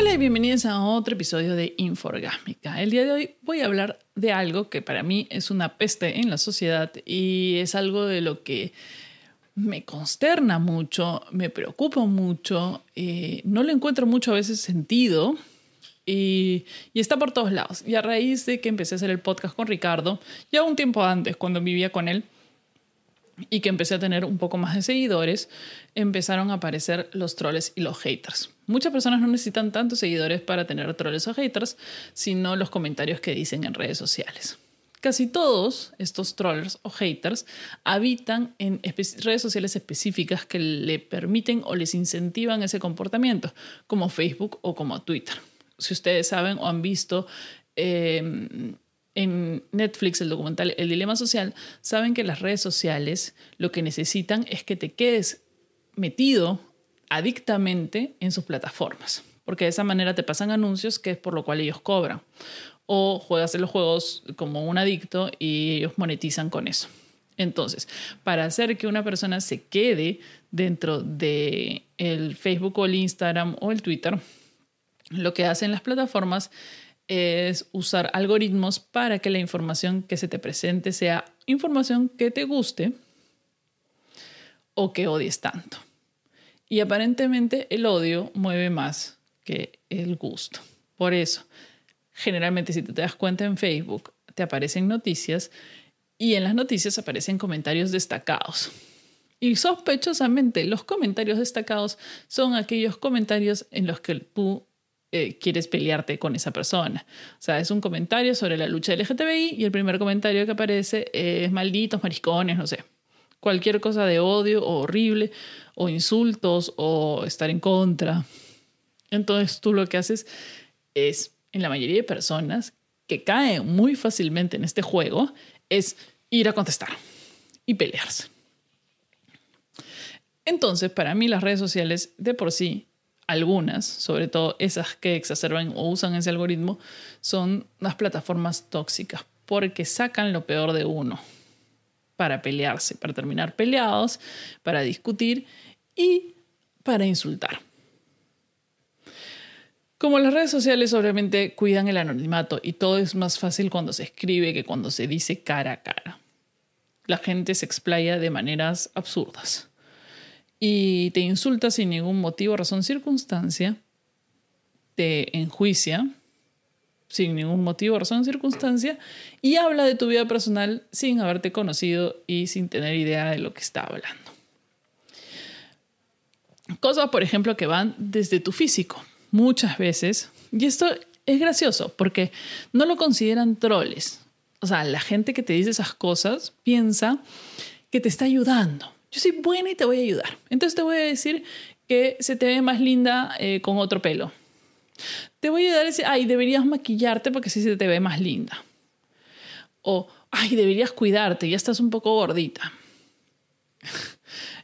Hola y bienvenidos a otro episodio de Inforgásmica. El día de hoy voy a hablar de algo que para mí es una peste en la sociedad y es algo de lo que me consterna mucho, me preocupa mucho, eh, no le encuentro mucho a veces sentido y, y, está por todos lados. Y a raíz de que empecé a hacer el podcast con Ricardo, ya un tiempo antes, cuando vivía con él, y que empecé a tener un poco más de seguidores, empezaron a aparecer los troles y los haters. Muchas personas no necesitan tantos seguidores para tener troles o haters, sino los comentarios que dicen en redes sociales. Casi todos estos trollers o haters habitan en redes sociales específicas que le permiten o les incentivan ese comportamiento, como Facebook o como Twitter. Si ustedes saben o han visto eh, en Netflix el documental El Dilema Social, saben que las redes sociales lo que necesitan es que te quedes metido adictamente en sus plataformas, porque de esa manera te pasan anuncios que es por lo cual ellos cobran. O juegas en los juegos como un adicto y ellos monetizan con eso. Entonces, para hacer que una persona se quede dentro de el Facebook o el Instagram o el Twitter, lo que hacen las plataformas es usar algoritmos para que la información que se te presente sea información que te guste o que odies tanto. Y aparentemente el odio mueve más que el gusto. Por eso, generalmente si te das cuenta en Facebook, te aparecen noticias y en las noticias aparecen comentarios destacados. Y sospechosamente los comentarios destacados son aquellos comentarios en los que tú eh, quieres pelearte con esa persona. O sea, es un comentario sobre la lucha LGTBI y el primer comentario que aparece es malditos, mariscones, no sé. Cualquier cosa de odio o horrible, o insultos, o estar en contra. Entonces tú lo que haces es, en la mayoría de personas que caen muy fácilmente en este juego, es ir a contestar y pelearse. Entonces, para mí las redes sociales de por sí algunas, sobre todo esas que exacerban o usan ese algoritmo, son las plataformas tóxicas, porque sacan lo peor de uno para pelearse, para terminar peleados, para discutir y para insultar. Como las redes sociales obviamente cuidan el anonimato y todo es más fácil cuando se escribe que cuando se dice cara a cara. La gente se explaya de maneras absurdas y te insulta sin ningún motivo, razón, circunstancia, te enjuicia sin ningún motivo, razón, circunstancia, y habla de tu vida personal sin haberte conocido y sin tener idea de lo que está hablando. Cosas, por ejemplo, que van desde tu físico, muchas veces, y esto es gracioso porque no lo consideran troles. O sea, la gente que te dice esas cosas piensa que te está ayudando yo soy buena y te voy a ayudar. Entonces te voy a decir que se te ve más linda eh, con otro pelo. Te voy a ayudar a decir, ay, deberías maquillarte porque así se te ve más linda. O, ay, deberías cuidarte, ya estás un poco gordita.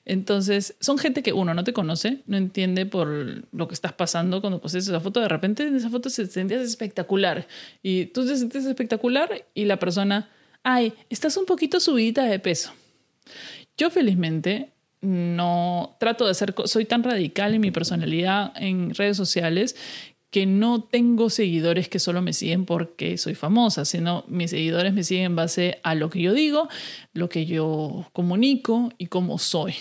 Entonces, son gente que uno no te conoce, no entiende por lo que estás pasando cuando pones esa foto. De repente en esa foto se sentías espectacular y tú te sientes espectacular y la persona, ay, estás un poquito subida de peso. Yo felizmente no trato de ser, soy tan radical en mi personalidad en redes sociales que no tengo seguidores que solo me siguen porque soy famosa, sino mis seguidores me siguen en base a lo que yo digo, lo que yo comunico y cómo soy.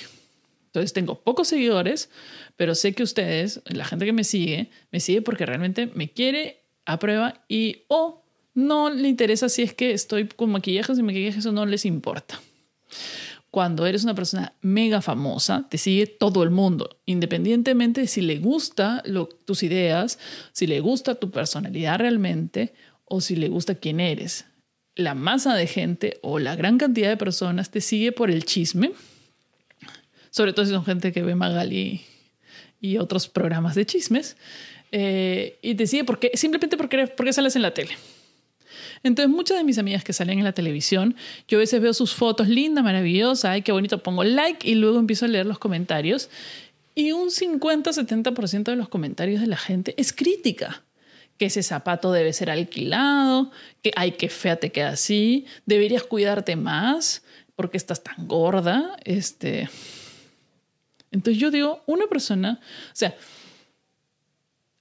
Entonces tengo pocos seguidores, pero sé que ustedes, la gente que me sigue, me sigue porque realmente me quiere, aprueba y o no le interesa si es que estoy con maquillajes y maquillajes eso no les importa cuando eres una persona mega famosa, te sigue todo el mundo, independientemente de si le gusta tus ideas, si le gusta tu personalidad realmente o si le gusta quién eres. La masa de gente o la gran cantidad de personas te sigue por el chisme, sobre todo si son gente que ve Magali y otros programas de chismes, eh, y te sigue porque, simplemente porque, porque sales en la tele. Entonces, muchas de mis amigas que salen en la televisión, yo a veces veo sus fotos lindas, maravillosas, ay, qué bonito, pongo like y luego empiezo a leer los comentarios. Y un 50-70% de los comentarios de la gente es crítica. Que ese zapato debe ser alquilado, que ay, qué fea te queda así, deberías cuidarte más porque estás tan gorda. Este. Entonces yo digo, una persona, o sea,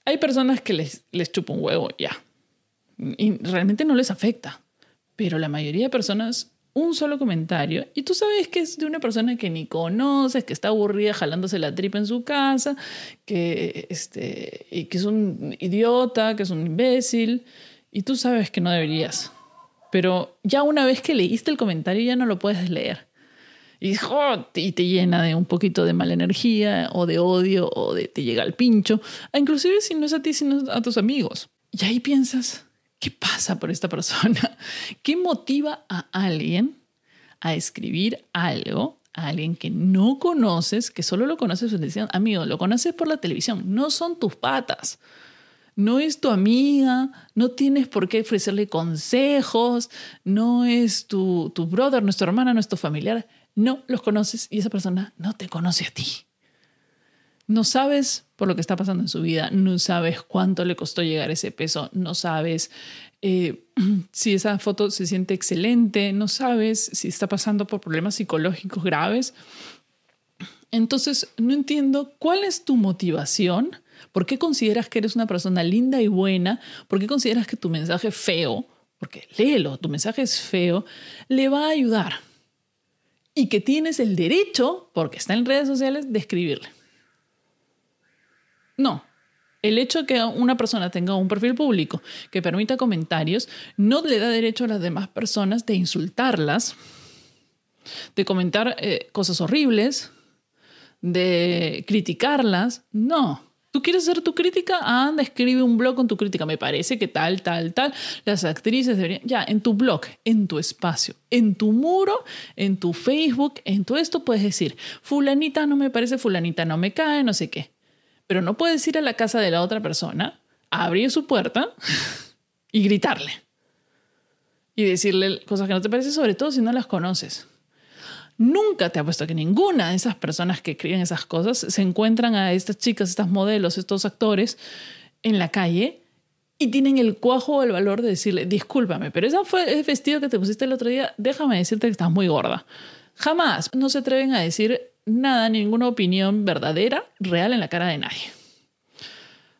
Hay personas que les, les chupa un huevo, ya. Y realmente no les afecta. Pero la mayoría de personas, un solo comentario, y tú sabes que es de una persona que ni conoces, que está aburrida jalándose la tripa en su casa, que, este, y que es un idiota, que es un imbécil, y tú sabes que no deberías. Pero ya una vez que leíste el comentario ya no lo puedes leer. Y, y te llena de un poquito de mala energía o de odio o de te llega al pincho, inclusive si no es a ti, sino a tus amigos. Y ahí piensas, ¿qué pasa por esta persona? ¿Qué motiva a alguien a escribir algo a alguien que no conoces, que solo lo conoces por televisión. Amigo, lo conoces por la televisión, no son tus patas. No es tu amiga, no tienes por qué ofrecerle consejos, no es tu, tu brother, nuestra hermana, nuestro familiar. No los conoces y esa persona no te conoce a ti. No sabes por lo que está pasando en su vida, no sabes cuánto le costó llegar ese peso, no sabes eh, si esa foto se siente excelente, no sabes si está pasando por problemas psicológicos graves. Entonces, no entiendo cuál es tu motivación, por qué consideras que eres una persona linda y buena, por qué consideras que tu mensaje feo, porque léelo, tu mensaje es feo, le va a ayudar y que tienes el derecho, porque está en redes sociales, de escribirle. No. El hecho de que una persona tenga un perfil público que permita comentarios no le da derecho a las demás personas de insultarlas, de comentar eh, cosas horribles, de criticarlas. No. ¿Tú quieres hacer tu crítica? Anda, escribe un blog con tu crítica. Me parece que tal, tal, tal. Las actrices deberían. Ya, en tu blog, en tu espacio, en tu muro, en tu Facebook, en todo esto puedes decir: Fulanita no me parece, Fulanita no me cae, no sé qué. Pero no puedes ir a la casa de la otra persona, abrir su puerta y gritarle. Y decirle cosas que no te parecen, sobre todo si no las conoces. Nunca te ha puesto que ninguna de esas personas que escriben esas cosas se encuentran a estas chicas, estas modelos, estos actores en la calle y tienen el cuajo o el valor de decirle, discúlpame, pero ese fue el vestido que te pusiste el otro día, déjame decirte que estás muy gorda. Jamás no se atreven a decir nada, ninguna opinión verdadera, real en la cara de nadie.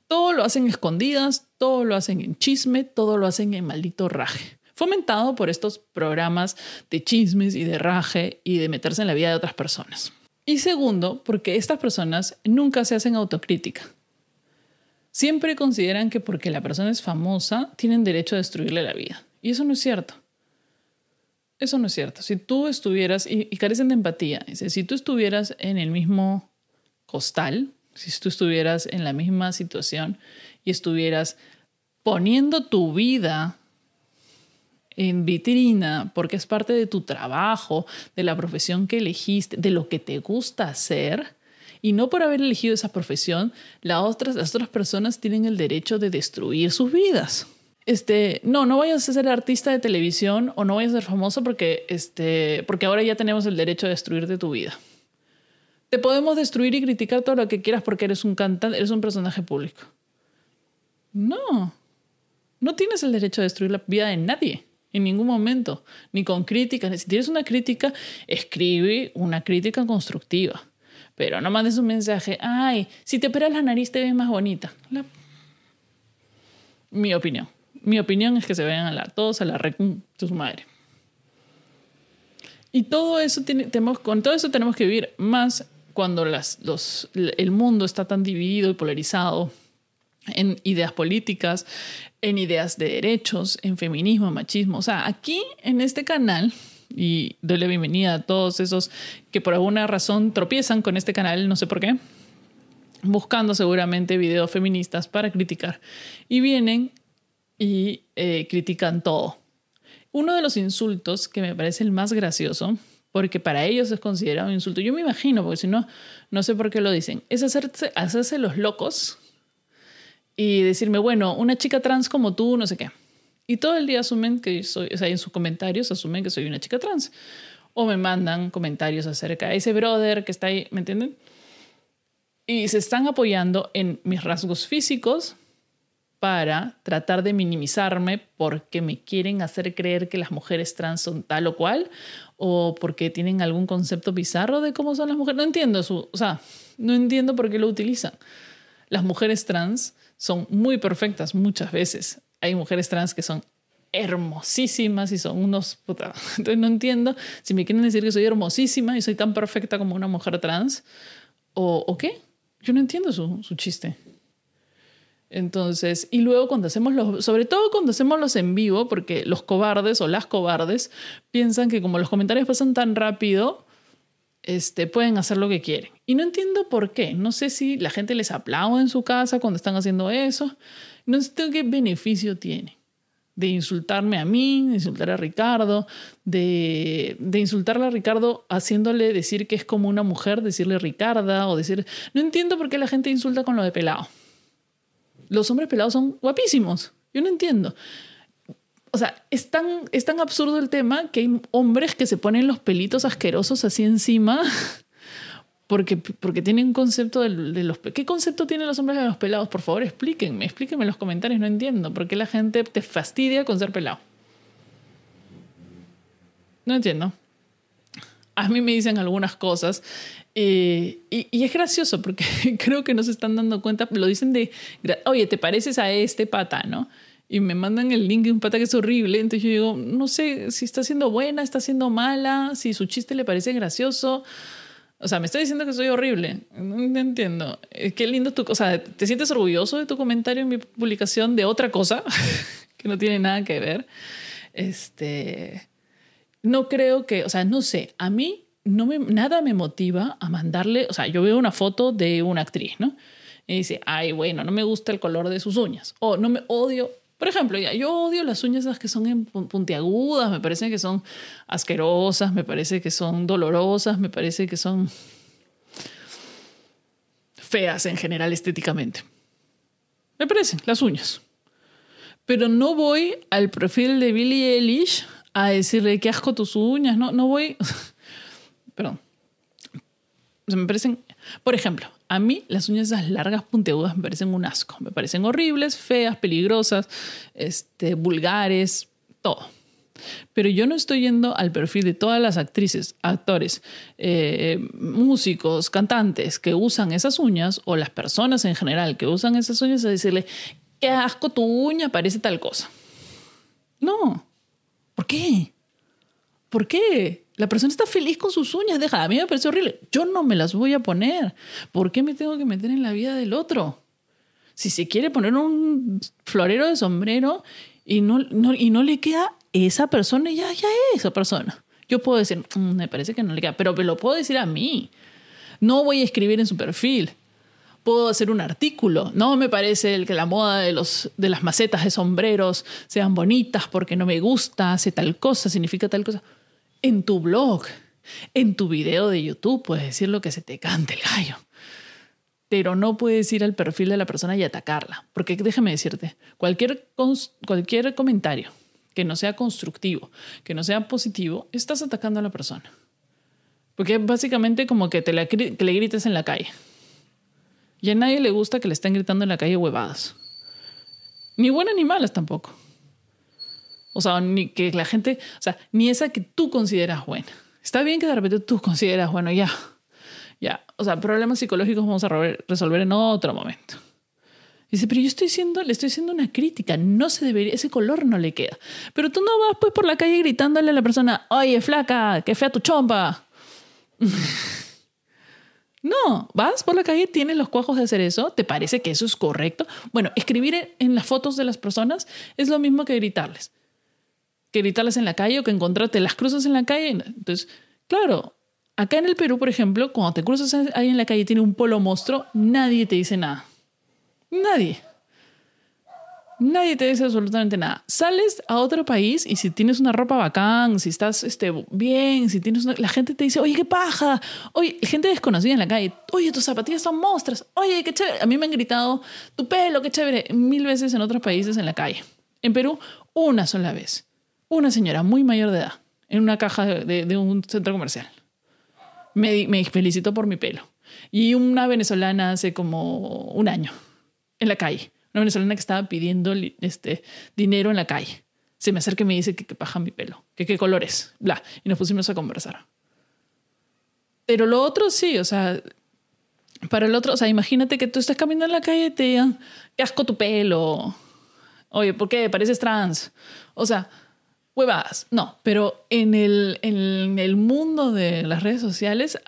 Todo lo hacen escondidas, todo lo hacen en chisme, todo lo hacen en maldito raje fomentado por estos programas de chismes y de raje y de meterse en la vida de otras personas. Y segundo, porque estas personas nunca se hacen autocrítica. Siempre consideran que porque la persona es famosa, tienen derecho a destruirle la vida. Y eso no es cierto. Eso no es cierto. Si tú estuvieras, y, carecen de empatía, si tú estuvieras en el mismo costal, si tú estuvieras en la misma situación y estuvieras poniendo tu vida en vitrina porque es parte de tu trabajo, de la profesión que elegiste, de lo que te gusta hacer. Y no por haber elegido esa profesión, las otras, las otras personas tienen el derecho de destruir sus vidas. Este, no, no vayas a ser artista de televisión o no vayas a ser famoso porque, este, porque ahora ya tenemos el derecho de destruirte tu vida. Te podemos destruir y criticar todo lo que quieras porque eres un cantante, eres un personaje público. No, no tienes el derecho de destruir la vida de nadie en ningún momento, ni con críticas. Si tienes una crítica, escribe una crítica constructiva, pero no mandes un mensaje, ay, si te operas la nariz te ves más bonita. Mi opinión. Mi opinión es que se vayan a la, todos a la red de su madre. Y todo eso tiene, tenemos, con todo eso tenemos que vivir más cuando las, los, el mundo está tan dividido y polarizado en ideas políticas, en ideas de derechos, en feminismo, machismo. O sea, aquí en este canal, y doy la bienvenida a todos esos que por alguna razón tropiezan con este canal, no sé por qué, buscando seguramente videos feministas para criticar. Y vienen y eh, critican todo. Uno de los insultos que me parece el más gracioso, porque para ellos es considerado un insulto, yo me imagino, porque si no, no sé por qué lo dicen, es hacerse, hacerse los locos y decirme, bueno, una chica trans como tú, no sé qué. Y todo el día asumen que soy, o sea, en sus comentarios asumen que soy una chica trans. O me mandan comentarios acerca de ese brother que está ahí, ¿me entienden? Y se están apoyando en mis rasgos físicos para tratar de minimizarme porque me quieren hacer creer que las mujeres trans son tal o cual o porque tienen algún concepto bizarro de cómo son las mujeres. No entiendo eso, o sea, no entiendo por qué lo utilizan. las mujeres trans son muy perfectas muchas veces. Hay mujeres trans que son hermosísimas y son unos... Puta. Entonces no entiendo si me quieren decir que soy hermosísima y soy tan perfecta como una mujer trans o, o qué. Yo no entiendo su, su chiste. Entonces, y luego cuando hacemos los, sobre todo cuando hacemos los en vivo, porque los cobardes o las cobardes piensan que como los comentarios pasan tan rápido, este, pueden hacer lo que quieren. Y no entiendo por qué. No sé si la gente les aplaude en su casa cuando están haciendo eso. No sé qué beneficio tiene de insultarme a mí, de insultar a Ricardo, de, de insultarle a Ricardo haciéndole decir que es como una mujer, decirle Ricarda o decir... No entiendo por qué la gente insulta con lo de pelado. Los hombres pelados son guapísimos. Yo no entiendo. O sea, es tan, es tan absurdo el tema que hay hombres que se ponen los pelitos asquerosos así encima porque, porque tienen un concepto de, los... ¿Qué concepto tienen los hombres de los pelados? Por favor, explíquenme, explíquenme en los comentarios, no entiendo. ¿Por qué la gente te fastidia con ser pelado? No entiendo. A mí me dicen algunas cosas eh, y, es gracioso porque creo que no se están dando cuenta, lo dicen de, oye, te pareces a este pata, ¿no? Y me mandan el link de un pata que es horrible, entonces yo digo, no sé si está siendo buena, está siendo mala, si su chiste le parece gracioso. O sea, me está diciendo que soy horrible. No entiendo. Eh, qué lindo tu... O sea, ¿te sientes orgulloso de tu comentario en mi publicación de otra cosa que no tiene nada que ver? Este... No creo que... O sea, no sé. A mí no me, nada me motiva a mandarle... O sea, yo veo una foto de una actriz, ¿no? Y dice, ay, bueno, no me gusta el color de sus uñas. O no me odio por ejemplo, ya, yo odio las uñas que son puntiagudas, me parece que son asquerosas, me parece que son dolorosas, me parece que son feas en general estéticamente. Me parecen las uñas. Pero no voy al perfil de Billie Eilish a decirle qué asco tus uñas, no, no voy. Perdón. me parecen. Por ejemplo, a mí las uñas esas largas puntiagudas me parecen un asco. Me parecen horribles, feas, peligrosas, este, vulgares, todo. Pero yo no estoy yendo al perfil de todas las actrices, actores, eh, músicos, cantantes que usan esas uñas o las personas en general que usan esas uñas a decirle, qué asco tu uña, parece tal cosa. No. ¿Por qué? ¿Por qué? La persona está feliz con sus uñas, deja, a mí me parece horrible. Yo no me las voy a poner. ¿Por qué me tengo que meter en la vida del otro? Si se quiere poner un florero de sombrero y no, y no le queda esa persona, ya, ya es esa persona. Yo puedo decir, mm, me parece que no le queda, pero me lo puedo decir a mí. No voy a escribir en su perfil. Puedo hacer un artículo. No me parece el que la moda de, los, de las macetas de sombreros sean bonitas porque no me gusta, hace tal cosa, significa tal cosa en tu blog, en tu video de YouTube, puedes decir lo que se te cante el gallo. Pero no puedes ir al perfil de la persona y atacarla. Porque déjame decirte, cualquier, cualquier comentario que no sea constructivo, que no sea positivo, estás atacando a la persona. Porque básicamente como que, te que le grites en la calle. Y a nadie le gusta que le estén gritando en la calle huevadas. Ni buenas ni malas tampoco. O sea, ni que la gente, o sea, ni esa que tú consideras buena. Está bien que de repente tú consideras, bueno, ya, ya. O sea, problemas psicológicos vamos a resolver en otro momento. Dice, pero yo estoy siendo, le estoy haciendo una crítica, no se debería, ese color no le queda. Pero tú no vas pues por la calle gritándole a la persona, oye, flaca, qué fea tu chompa. No, vas por la calle, tienes los cuajos de hacer eso, ¿te parece que eso es correcto? Bueno, escribir en las fotos de las personas es lo mismo que gritarles que gritarlas en la calle o que encontrarte las cruzas en la calle. Entonces, claro, acá en el Perú, por ejemplo, cuando te cruzas ahí en la calle tiene un polo monstruo, nadie te dice nada. Nadie. Nadie te dice absolutamente nada. Sales a otro país y si tienes una ropa bacán, si estás este, bien, si tienes la gente te dice, oye, qué paja. Oye, gente desconocida en la calle, oye, tus zapatillas son monstruos. Oye, qué chévere. A mí me han gritado, tu pelo, qué chévere. Mil veces en otros países en la calle. En Perú, una sola vez una señora muy mayor de edad en una caja de, un centro comercial. Me, me, felicitó por mi pelo. Y una venezolana hace como un año, en la calle. Una venezolana que estaba pidiendo este, dinero en la calle. Se me acerca y me dice que, qué paja mi pelo, que qué color es, bla. Y nos pusimos a conversar. Pero lo otro sí, o sea, Para el otro, o sea, imagínate que tú estás caminando en la calle y te digan, qué asco tu pelo. Oye, ¿por qué? Pareces trans. O sea, huevadas. No, pero en el, en el mundo de las redes sociales,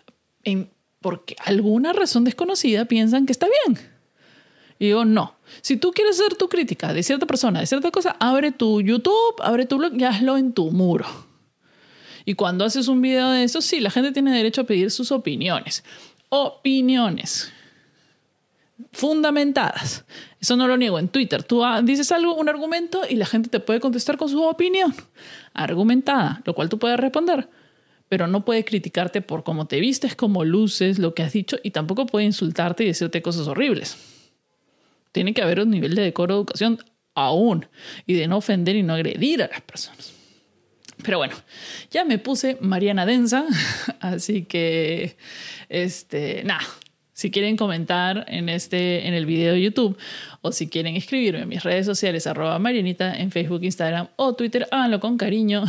en, porque alguna razón desconocida piensan que está bien. Y digo, no. Si tú quieres hacer tu crítica de cierta persona, de cierta cosa, abre tu YouTube, abre tu blog y hazlo en tu muro. Y cuando haces un video de eso, sí, la gente tiene derecho a pedir sus opiniones. Opiniones fundamentadas. Eso no lo niego en Twitter. Tú ah, dices algo, un argumento, y la gente te puede contestar con su opinión argumentada, lo cual tú puedes responder, pero no puede criticarte por cómo te vistes, cómo luces, lo que has dicho, y tampoco puede insultarte y decirte cosas horribles. Tiene que haber un nivel de decoro de educación aún, y de no ofender y no agredir a las personas. Pero bueno, ya me puse Mariana Densa, así que, este, nada, si quieren comentar en, este, en el video de YouTube o si quieren escribirme en mis redes sociales, arroba Marianita en Facebook, Instagram o Twitter, háganlo con cariño.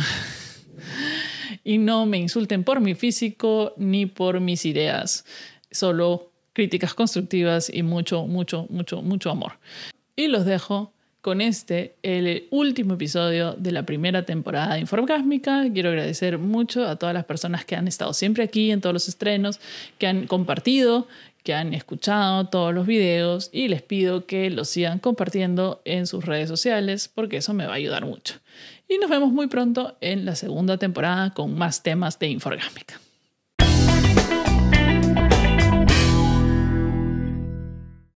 y no me insulten por mi físico ni por mis ideas. Solo críticas constructivas y mucho, mucho, mucho, mucho amor. Y los dejo con este, el último episodio de la primera temporada de Informgásmica. Quiero agradecer mucho a todas las personas que han estado siempre aquí en todos los estrenos, que han compartido, que han escuchado todos los videos y les pido que los sigan compartiendo en sus redes sociales porque eso me va a ayudar mucho. Y nos vemos muy pronto en la segunda temporada con más temas de Inforgámica.